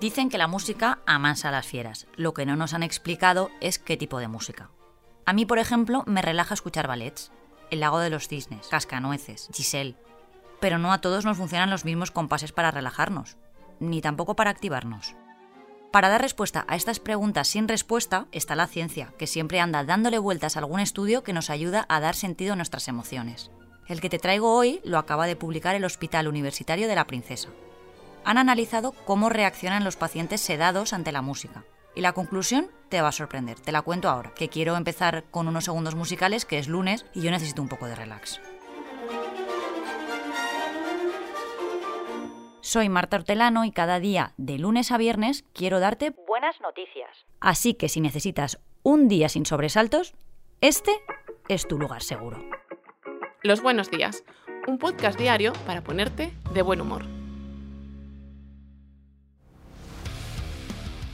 Dicen que la música amansa a las fieras. Lo que no nos han explicado es qué tipo de música. A mí, por ejemplo, me relaja escuchar ballets. El lago de los cisnes, Cascanueces, Giselle. Pero no a todos nos funcionan los mismos compases para relajarnos, ni tampoco para activarnos. Para dar respuesta a estas preguntas sin respuesta está la ciencia, que siempre anda dándole vueltas a algún estudio que nos ayuda a dar sentido a nuestras emociones. El que te traigo hoy lo acaba de publicar el Hospital Universitario de la Princesa han analizado cómo reaccionan los pacientes sedados ante la música. Y la conclusión te va a sorprender, te la cuento ahora, que quiero empezar con unos segundos musicales, que es lunes y yo necesito un poco de relax. Soy Marta Hortelano y cada día, de lunes a viernes, quiero darte buenas noticias. Así que si necesitas un día sin sobresaltos, este es tu lugar seguro. Los buenos días, un podcast diario para ponerte de buen humor.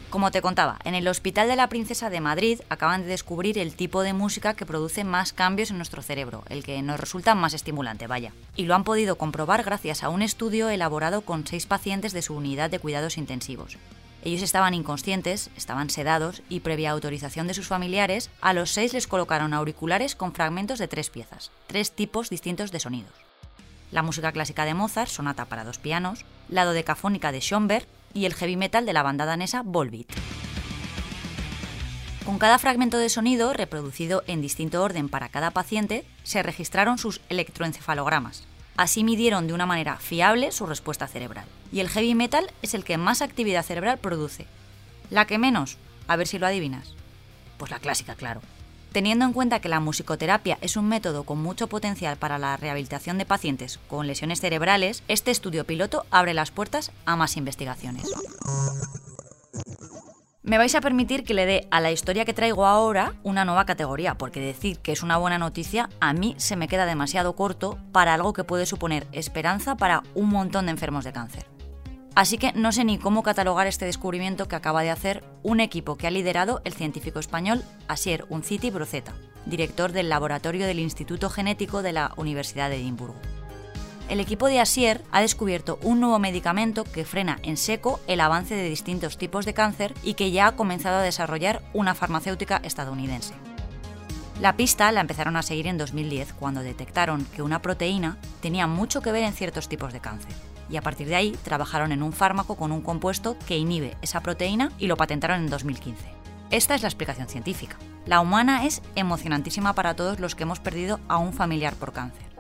Como te contaba, en el Hospital de la Princesa de Madrid acaban de descubrir el tipo de música que produce más cambios en nuestro cerebro, el que nos resulta más estimulante, vaya. Y lo han podido comprobar gracias a un estudio elaborado con seis pacientes de su unidad de cuidados intensivos. Ellos estaban inconscientes, estaban sedados y previa autorización de sus familiares, a los seis les colocaron auriculares con fragmentos de tres piezas, tres tipos distintos de sonidos. La música clásica de Mozart, sonata para dos pianos, la dodecafónica de Schoenberg y el heavy metal de la banda danesa Volbeat. Con cada fragmento de sonido, reproducido en distinto orden para cada paciente, se registraron sus electroencefalogramas. Así midieron de una manera fiable su respuesta cerebral. Y el heavy metal es el que más actividad cerebral produce. La que menos, a ver si lo adivinas. Pues la clásica, claro. Teniendo en cuenta que la musicoterapia es un método con mucho potencial para la rehabilitación de pacientes con lesiones cerebrales, este estudio piloto abre las puertas a más investigaciones. Me vais a permitir que le dé a la historia que traigo ahora una nueva categoría, porque decir que es una buena noticia a mí se me queda demasiado corto para algo que puede suponer esperanza para un montón de enfermos de cáncer. Así que no sé ni cómo catalogar este descubrimiento que acaba de hacer un equipo que ha liderado el científico español Asier Unciti Broceta, director del laboratorio del Instituto Genético de la Universidad de Edimburgo. El equipo de Asier ha descubierto un nuevo medicamento que frena en seco el avance de distintos tipos de cáncer y que ya ha comenzado a desarrollar una farmacéutica estadounidense. La pista la empezaron a seguir en 2010 cuando detectaron que una proteína tenía mucho que ver en ciertos tipos de cáncer y a partir de ahí trabajaron en un fármaco con un compuesto que inhibe esa proteína y lo patentaron en 2015. Esta es la explicación científica. La humana es emocionantísima para todos los que hemos perdido a un familiar por cáncer.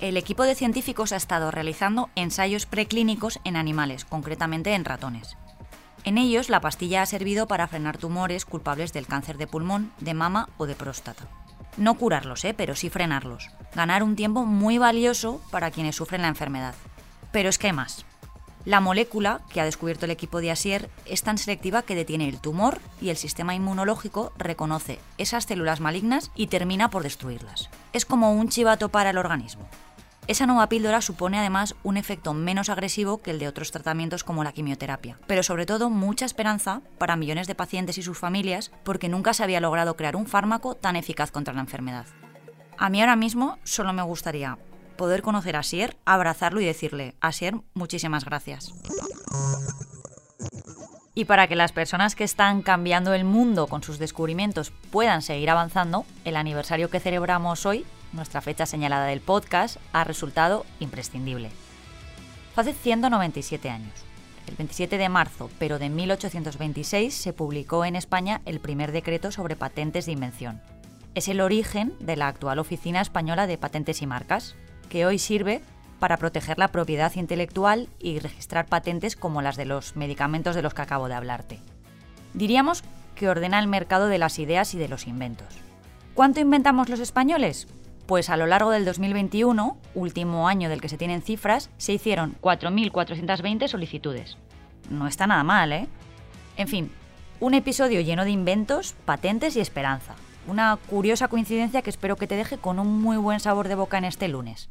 El equipo de científicos ha estado realizando ensayos preclínicos en animales, concretamente en ratones. En ellos, la pastilla ha servido para frenar tumores culpables del cáncer de pulmón, de mama o de próstata. No curarlos, ¿eh? pero sí frenarlos. Ganar un tiempo muy valioso para quienes sufren la enfermedad. Pero es que más. La molécula que ha descubierto el equipo de Asier es tan selectiva que detiene el tumor y el sistema inmunológico reconoce esas células malignas y termina por destruirlas. Es como un chivato para el organismo. Esa nueva píldora supone además un efecto menos agresivo que el de otros tratamientos como la quimioterapia, pero sobre todo mucha esperanza para millones de pacientes y sus familias porque nunca se había logrado crear un fármaco tan eficaz contra la enfermedad. A mí ahora mismo solo me gustaría poder conocer a Sier, abrazarlo y decirle, Asier, muchísimas gracias. Y para que las personas que están cambiando el mundo con sus descubrimientos puedan seguir avanzando, el aniversario que celebramos hoy nuestra fecha señalada del podcast, ha resultado imprescindible. hace 197 años. El 27 de marzo, pero de 1826, se publicó en España el primer decreto sobre patentes de invención. Es el origen de la actual Oficina Española de Patentes y Marcas, que hoy sirve para proteger la propiedad intelectual y registrar patentes como las de los medicamentos de los que acabo de hablarte. Diríamos que ordena el mercado de las ideas y de los inventos. ¿Cuánto inventamos los españoles? Pues a lo largo del 2021, último año del que se tienen cifras, se hicieron 4.420 solicitudes. No está nada mal, ¿eh? En fin, un episodio lleno de inventos, patentes y esperanza. Una curiosa coincidencia que espero que te deje con un muy buen sabor de boca en este lunes.